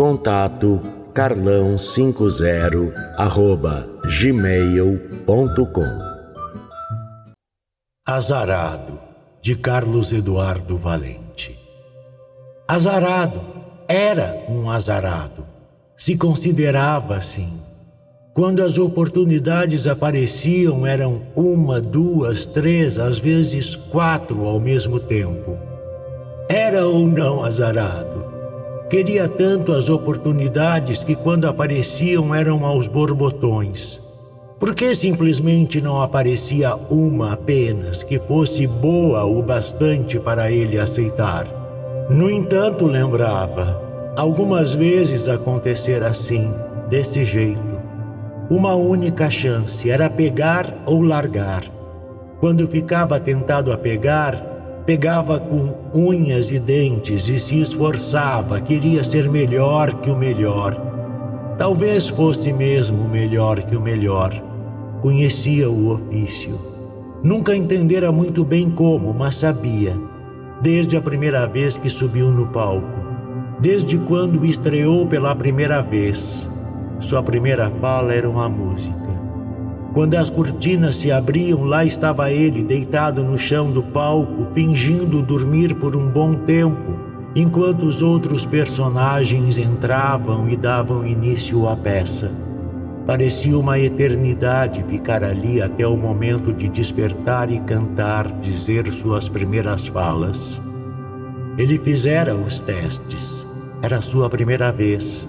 Contato carlão50 arroba gmail.com Azarado, de Carlos Eduardo Valente. Azarado, era um azarado. Se considerava assim. Quando as oportunidades apareciam, eram uma, duas, três, às vezes quatro ao mesmo tempo. Era ou não azarado? Queria tanto as oportunidades que, quando apareciam, eram aos borbotões. Por que simplesmente não aparecia uma apenas que fosse boa o bastante para ele aceitar? No entanto, lembrava, algumas vezes acontecer assim, desse jeito. Uma única chance era pegar ou largar. Quando ficava tentado a pegar, Pegava com unhas e dentes e se esforçava, queria ser melhor que o melhor. Talvez fosse mesmo melhor que o melhor. Conhecia o ofício. Nunca entendera muito bem como, mas sabia. Desde a primeira vez que subiu no palco. Desde quando estreou pela primeira vez. Sua primeira fala era uma música. Quando as cortinas se abriam, lá estava ele, deitado no chão do palco, fingindo dormir por um bom tempo, enquanto os outros personagens entravam e davam início à peça. Parecia uma eternidade ficar ali até o momento de despertar e cantar, dizer suas primeiras falas. Ele fizera os testes. Era sua primeira vez.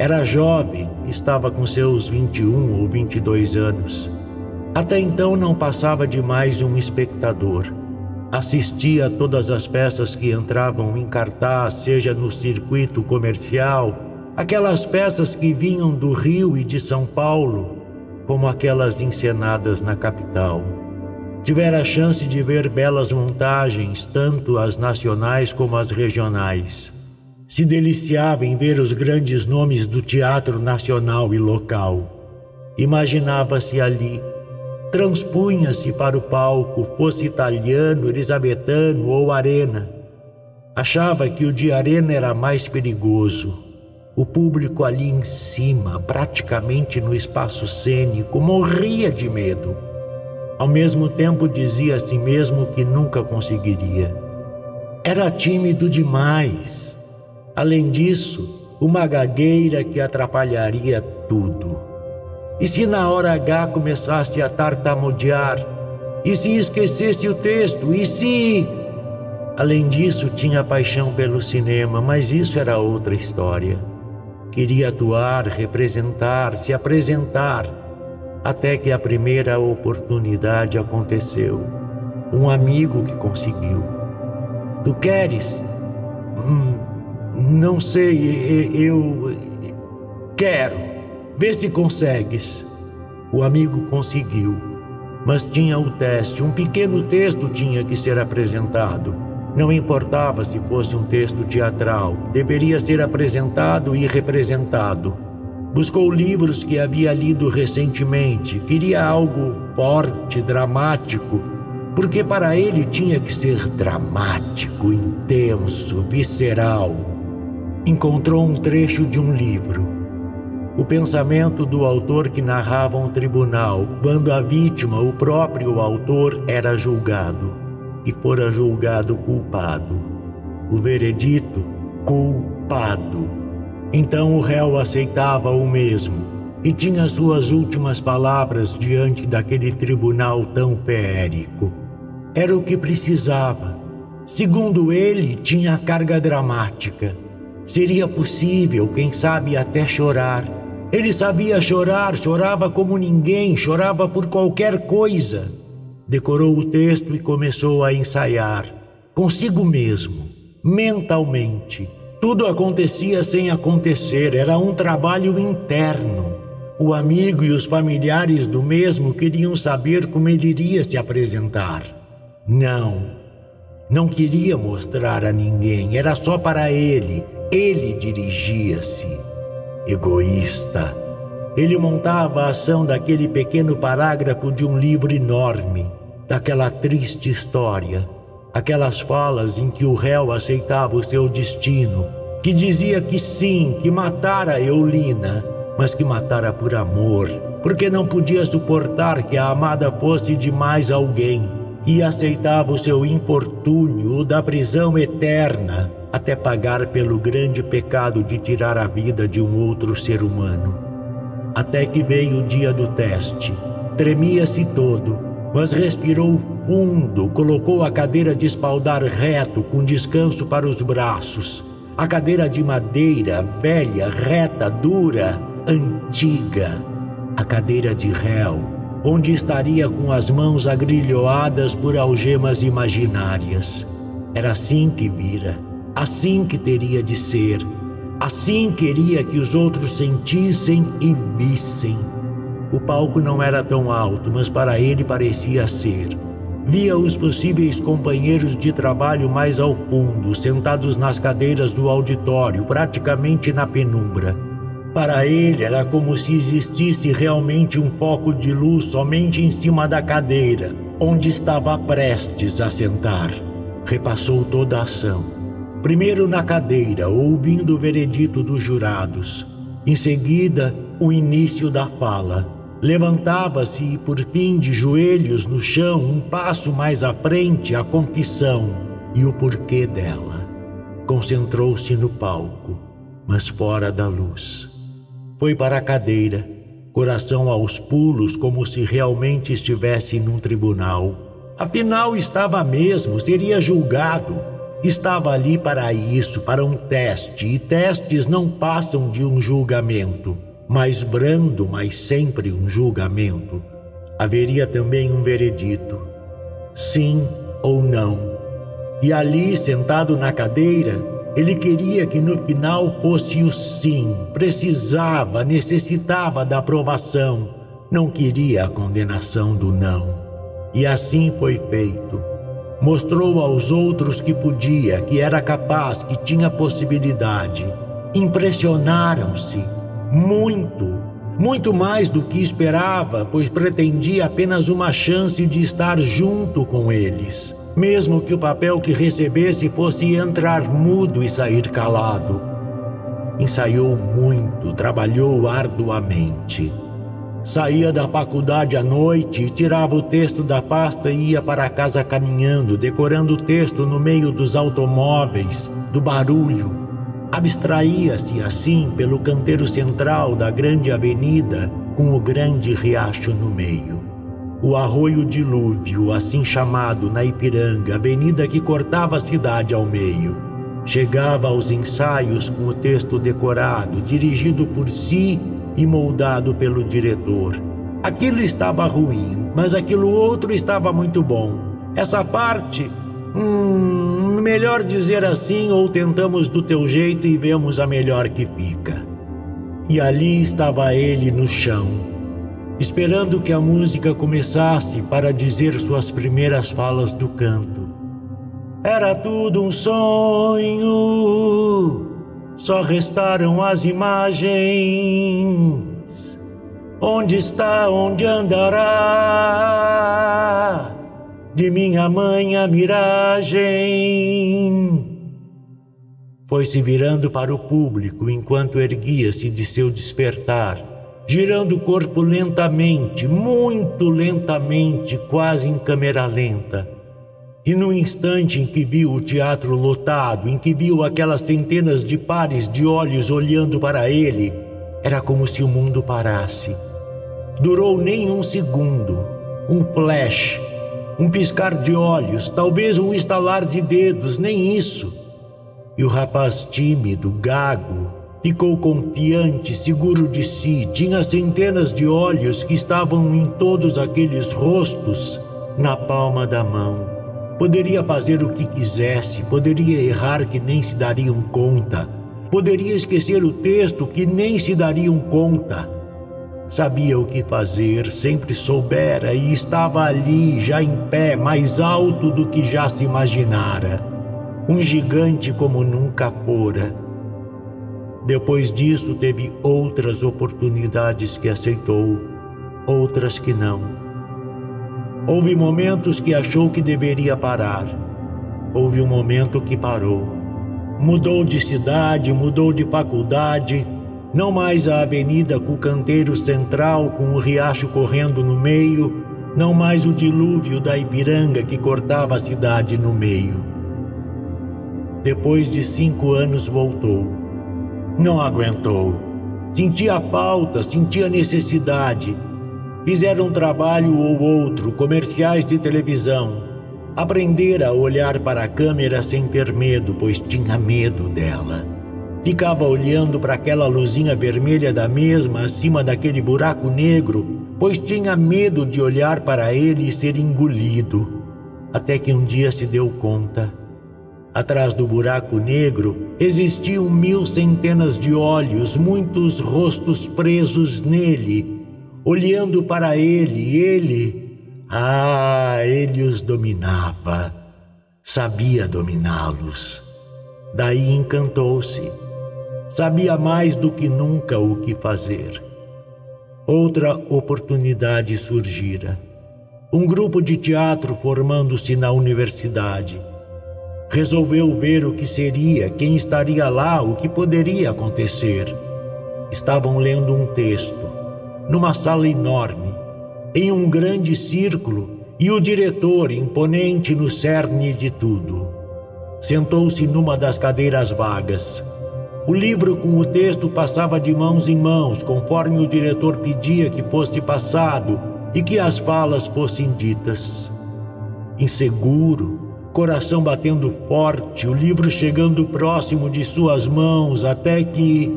Era jovem, estava com seus 21 ou 22 anos. Até então não passava de mais um espectador. Assistia a todas as peças que entravam em cartaz, seja no circuito comercial, aquelas peças que vinham do Rio e de São Paulo, como aquelas encenadas na capital. Tivera a chance de ver belas montagens, tanto as nacionais como as regionais se deliciava em ver os grandes nomes do teatro nacional e local. Imaginava-se ali, transpunha-se para o palco, fosse italiano, elisabetano ou arena. Achava que o de arena era mais perigoso. O público ali em cima, praticamente no espaço cênico, morria de medo. Ao mesmo tempo dizia a si mesmo que nunca conseguiria. Era tímido demais Além disso, uma gagueira que atrapalharia tudo. E se na hora H começasse a tartamudear? E se esquecesse o texto? E se. Além disso, tinha paixão pelo cinema, mas isso era outra história. Queria atuar, representar, se apresentar, até que a primeira oportunidade aconteceu. Um amigo que conseguiu. Tu queres? Hum, não sei, eu quero. Vê se consegues. O amigo conseguiu, mas tinha o teste. Um pequeno texto tinha que ser apresentado. Não importava se fosse um texto teatral, deveria ser apresentado e representado. Buscou livros que havia lido recentemente, queria algo forte, dramático, porque para ele tinha que ser dramático, intenso, visceral encontrou um trecho de um livro. O pensamento do autor que narrava um tribunal, quando a vítima, o próprio autor, era julgado e fora julgado culpado. O veredito, culpado. Então o réu aceitava o mesmo. e tinha suas últimas palavras diante daquele tribunal tão feérico. Era o que precisava. Segundo ele, tinha carga dramática. Seria possível, quem sabe, até chorar. Ele sabia chorar, chorava como ninguém, chorava por qualquer coisa. Decorou o texto e começou a ensaiar, consigo mesmo, mentalmente. Tudo acontecia sem acontecer, era um trabalho interno. O amigo e os familiares do mesmo queriam saber como ele iria se apresentar. Não, não queria mostrar a ninguém, era só para ele. Ele dirigia-se. Egoísta. Ele montava a ação daquele pequeno parágrafo de um livro enorme, daquela triste história, aquelas falas em que o réu aceitava o seu destino, que dizia que sim, que matara Eulina mas que matara por amor, porque não podia suportar que a amada fosse de mais alguém e aceitava o seu infortúnio, o da prisão eterna, até pagar pelo grande pecado de tirar a vida de um outro ser humano. Até que veio o dia do teste. Tremia-se todo, mas respirou fundo, colocou a cadeira de espaldar reto, com descanso para os braços. A cadeira de madeira, velha, reta, dura, antiga, a cadeira de réu, onde estaria com as mãos agrilhoadas por algemas imaginárias. Era assim que vira, assim que teria de ser, assim queria que os outros sentissem e vissem. O palco não era tão alto, mas para ele parecia ser. Via os possíveis companheiros de trabalho mais ao fundo, sentados nas cadeiras do auditório, praticamente na penumbra. Para ele era como se existisse realmente um foco de luz somente em cima da cadeira, onde estava prestes a sentar. Repassou toda a ação. Primeiro na cadeira, ouvindo o veredito dos jurados. Em seguida, o início da fala. Levantava-se e, por fim, de joelhos no chão, um passo mais à frente, a confissão e o porquê dela. Concentrou-se no palco, mas fora da luz. Foi para a cadeira, coração aos pulos, como se realmente estivesse num tribunal. Afinal, estava mesmo, seria julgado. Estava ali para isso, para um teste, e testes não passam de um julgamento. Mais brando, mas sempre um julgamento. Haveria também um veredito: sim ou não. E ali, sentado na cadeira, ele queria que no final fosse o sim, precisava, necessitava da aprovação, não queria a condenação do não. E assim foi feito. Mostrou aos outros que podia, que era capaz, que tinha possibilidade. Impressionaram-se muito, muito mais do que esperava, pois pretendia apenas uma chance de estar junto com eles mesmo que o papel que recebesse fosse entrar mudo e sair calado. Ensaiou muito, trabalhou arduamente. Saía da faculdade à noite, tirava o texto da pasta e ia para casa caminhando, decorando o texto no meio dos automóveis, do barulho. Abstraía-se assim pelo canteiro central da grande avenida, com o grande riacho no meio. O arroio Dilúvio, assim chamado na Ipiranga, avenida que cortava a cidade ao meio. Chegava aos ensaios com o texto decorado, dirigido por si e moldado pelo diretor. Aquilo estava ruim, mas aquilo outro estava muito bom. Essa parte, hum, melhor dizer assim, ou tentamos do teu jeito e vemos a melhor que fica. E ali estava ele no chão, esperando que a música começasse para dizer suas primeiras falas do canto. Era tudo um sonho, só restaram as imagens. Onde está, onde andará? De minha mãe a miragem. Foi se virando para o público enquanto erguia-se de seu despertar girando o corpo lentamente, muito lentamente, quase em câmera lenta. E no instante em que viu o teatro lotado, em que viu aquelas centenas de pares de olhos olhando para ele, Era como se o mundo parasse. Durou nem um segundo, um flash, um piscar de olhos, talvez um estalar de dedos, nem isso. E o rapaz tímido, gago, ficou confiante, seguro de si, tinha centenas de olhos que estavam em todos aqueles rostos na palma da mão. Poderia fazer o que quisesse, poderia errar que nem se dariam conta, poderia esquecer o texto que nem se dariam conta Sabia o que fazer, sempre soubera e estava ali, já em pé, mais alto do que já se imaginara. Um gigante como nunca fora. Depois disso, teve outras oportunidades que aceitou, outras que não. Houve momentos que achou que deveria parar. Houve um momento que parou. Mudou de cidade, mudou de faculdade não mais a avenida com o canteiro central com o riacho correndo no meio, não mais o dilúvio da Ipiranga que cortava a cidade no meio. Depois de cinco anos voltou. Não aguentou. Sentia falta, sentia necessidade. Fizeram um trabalho ou outro, comerciais de televisão. Aprender a olhar para a câmera sem ter medo, pois tinha medo dela. Ficava olhando para aquela luzinha vermelha da mesma acima daquele buraco negro, pois tinha medo de olhar para ele e ser engolido. Até que um dia se deu conta. Atrás do buraco negro existiam mil centenas de olhos, muitos rostos presos nele, olhando para ele. Ele, ah, ele os dominava, sabia dominá-los. Daí encantou-se Sabia mais do que nunca o que fazer. Outra oportunidade surgira. Um grupo de teatro formando-se na universidade. Resolveu ver o que seria, quem estaria lá, o que poderia acontecer. Estavam lendo um texto, numa sala enorme, em um grande círculo, e o diretor, imponente no cerne de tudo, sentou-se numa das cadeiras vagas o livro com o texto passava de mãos em mãos, conforme o diretor pedia que fosse passado e que as falas fossem ditas. Inseguro, coração batendo forte, o livro chegando próximo de suas mãos, até que.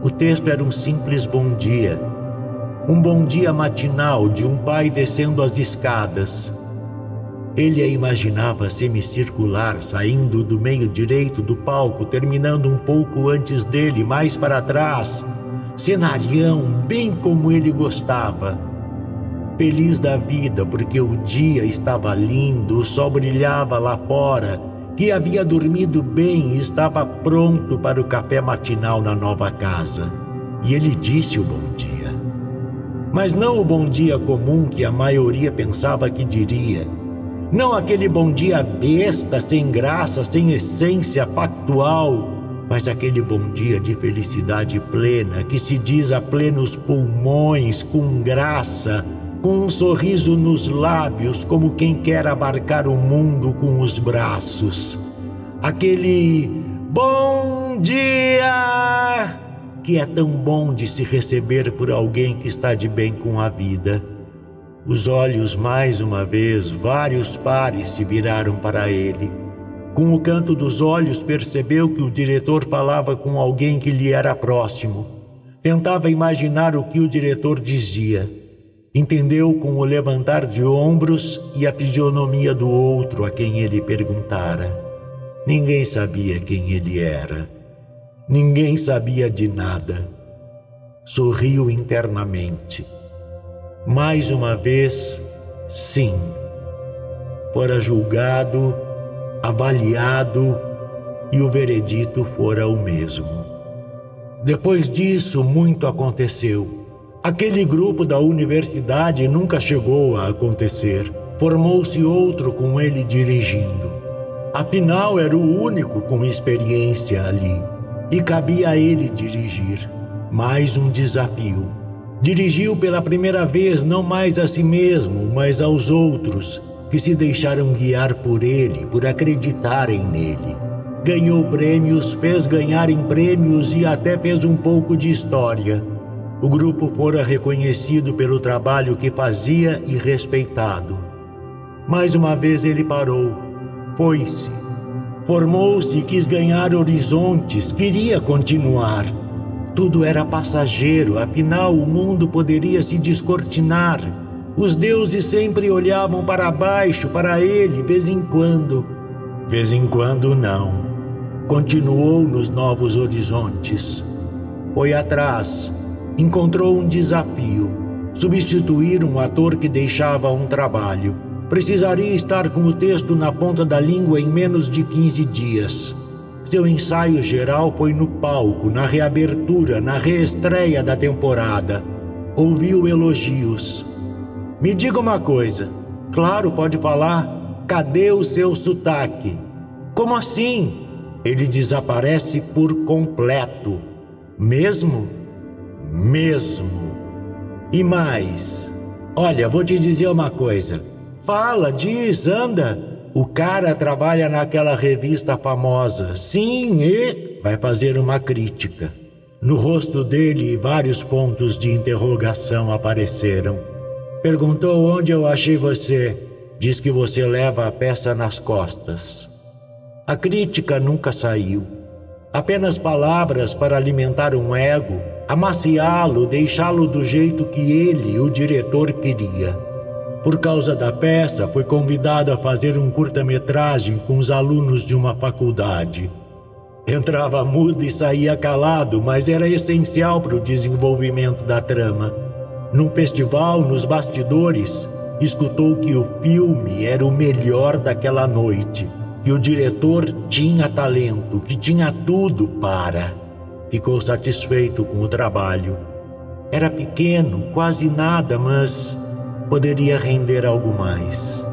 O texto era um simples bom dia. Um bom dia matinal de um pai descendo as escadas. Ele a imaginava semicircular, saindo do meio direito do palco, terminando um pouco antes dele, mais para trás. Cenarião, bem como ele gostava. Feliz da vida, porque o dia estava lindo, o sol brilhava lá fora, que havia dormido bem e estava pronto para o café matinal na nova casa. E ele disse o bom dia. Mas não o bom dia comum que a maioria pensava que diria não aquele bom dia besta, sem graça, sem essência factual, mas aquele bom dia de felicidade plena que se diz a plenos pulmões, com graça, com um sorriso nos lábios, como quem quer abarcar o mundo com os braços. Aquele bom dia que é tão bom de se receber por alguém que está de bem com a vida. Os olhos, mais uma vez, vários pares se viraram para ele. Com o canto dos olhos, percebeu que o diretor falava com alguém que lhe era próximo. Tentava imaginar o que o diretor dizia. Entendeu com o levantar de ombros e a fisionomia do outro a quem ele perguntara. Ninguém sabia quem ele era. Ninguém sabia de nada. Sorriu internamente mais uma vez, sim, fora julgado, avaliado e o veredito fora o mesmo. Depois disso, muito aconteceu. Aquele grupo da universidade nunca chegou a acontecer. Formou-se outro com ele dirigindo. Afinal, era o único com experiência ali e cabia a ele dirigir. Mais um desafio. Dirigiu pela primeira vez não mais a si mesmo, mas aos outros, que se deixaram guiar por ele, por acreditarem nele. ganhou prêmios, fez ganhar em prêmios e até fez um pouco de história. O grupo fora reconhecido pelo trabalho que fazia e respeitado. Mais uma vez ele parou, foi-se. Formou-se e quis ganhar horizontes, queria continuar. Tudo era passageiro, afinal o mundo poderia se descortinar. Os deuses sempre olhavam para baixo, para ele, vez em quando. Vez em quando, não. Continuou nos novos horizontes. Foi atrás. Encontrou um desafio: substituir um ator que deixava um trabalho. Precisaria estar com o texto na ponta da língua em menos de 15 dias. Seu ensaio geral foi no palco, na reabertura, na reestreia da temporada. Ouviu elogios. Me diga uma coisa. Claro, pode falar. Cadê o seu sotaque? Como assim? Ele desaparece por completo. Mesmo? Mesmo. E mais. Olha, vou te dizer uma coisa. Fala, diz, anda. O cara trabalha naquela revista famosa. Sim, e vai fazer uma crítica. No rosto dele, vários pontos de interrogação apareceram. Perguntou onde eu achei você. Diz que você leva a peça nas costas. A crítica nunca saiu. Apenas palavras para alimentar um ego, amaciá-lo, deixá-lo do jeito que ele, o diretor, queria. Por causa da peça, foi convidado a fazer um curta-metragem com os alunos de uma faculdade. Entrava mudo e saía calado, mas era essencial para o desenvolvimento da trama. Num festival, nos bastidores, escutou que o filme era o melhor daquela noite, que o diretor tinha talento, que tinha tudo para. Ficou satisfeito com o trabalho. Era pequeno, quase nada, mas poderia render algo mais.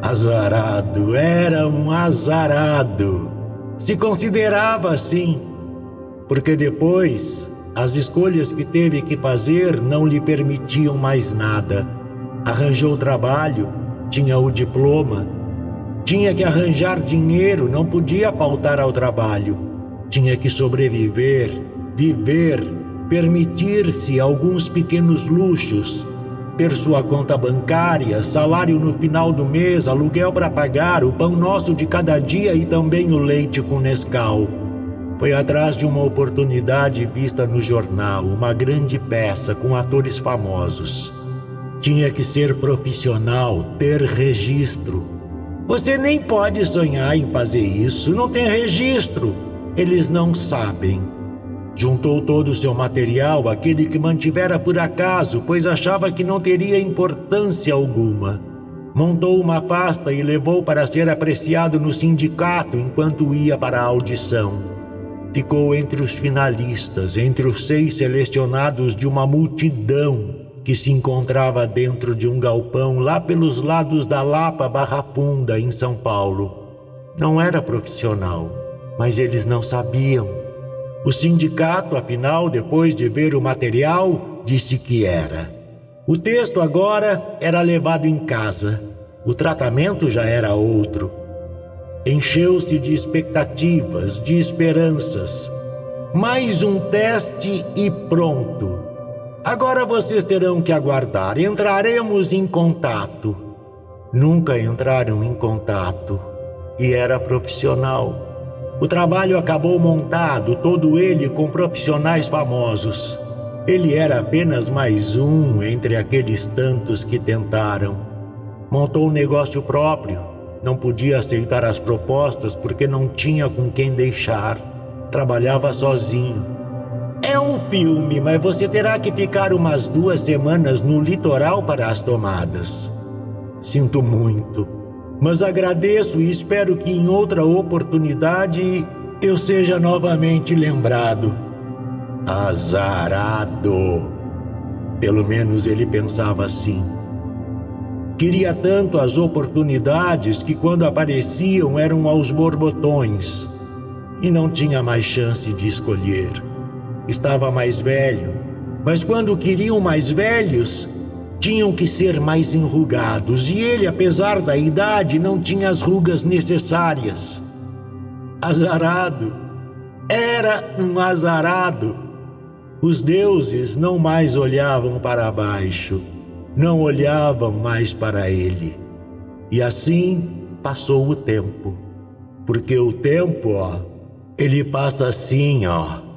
Azarado, era um azarado. Se considerava assim, porque depois as escolhas que teve que fazer não lhe permitiam mais nada. Arranjou trabalho, tinha o diploma, tinha que arranjar dinheiro, não podia faltar ao trabalho. Tinha que sobreviver, viver, permitir-se alguns pequenos luxos, ter sua conta bancária, salário no final do mês, aluguel para pagar, o pão nosso de cada dia e também o leite com Nescau. Foi atrás de uma oportunidade vista no jornal, uma grande peça com atores famosos. Tinha que ser profissional, ter registro. Você nem pode sonhar em fazer isso, não tem registro. Eles não sabem. Juntou todo o seu material, aquele que mantivera por acaso, pois achava que não teria importância alguma. Montou uma pasta e levou para ser apreciado no sindicato enquanto ia para a audição. Ficou entre os finalistas, entre os seis selecionados de uma multidão que se encontrava dentro de um galpão lá pelos lados da Lapa Barra Funda, em São Paulo. Não era profissional, mas eles não sabiam. O sindicato, afinal, depois de ver o material, disse que era. O texto agora era levado em casa. O tratamento já era outro. Encheu-se de expectativas, de esperanças. Mais um teste e pronto. Agora vocês terão que aguardar. Entraremos em contato. Nunca entraram em contato. E era profissional. O trabalho acabou montado, todo ele com profissionais famosos. Ele era apenas mais um entre aqueles tantos que tentaram. Montou um negócio próprio. Não podia aceitar as propostas porque não tinha com quem deixar. Trabalhava sozinho. É um filme, mas você terá que ficar umas duas semanas no litoral para as tomadas. Sinto muito mas agradeço e espero que em outra oportunidade eu seja novamente lembrado. Azarado! Pelo menos ele pensava assim. Queria tanto as oportunidades que, quando apareciam, eram aos borbotões e não tinha mais chance de escolher. Estava mais velho, mas quando queriam mais velhos, tinham que ser mais enrugados, e ele, apesar da idade, não tinha as rugas necessárias. azarado. Era um azarado. Os deuses não mais olhavam para baixo, não olhavam mais para ele. E assim passou o tempo. Porque o tempo, ó, ele passa assim, ó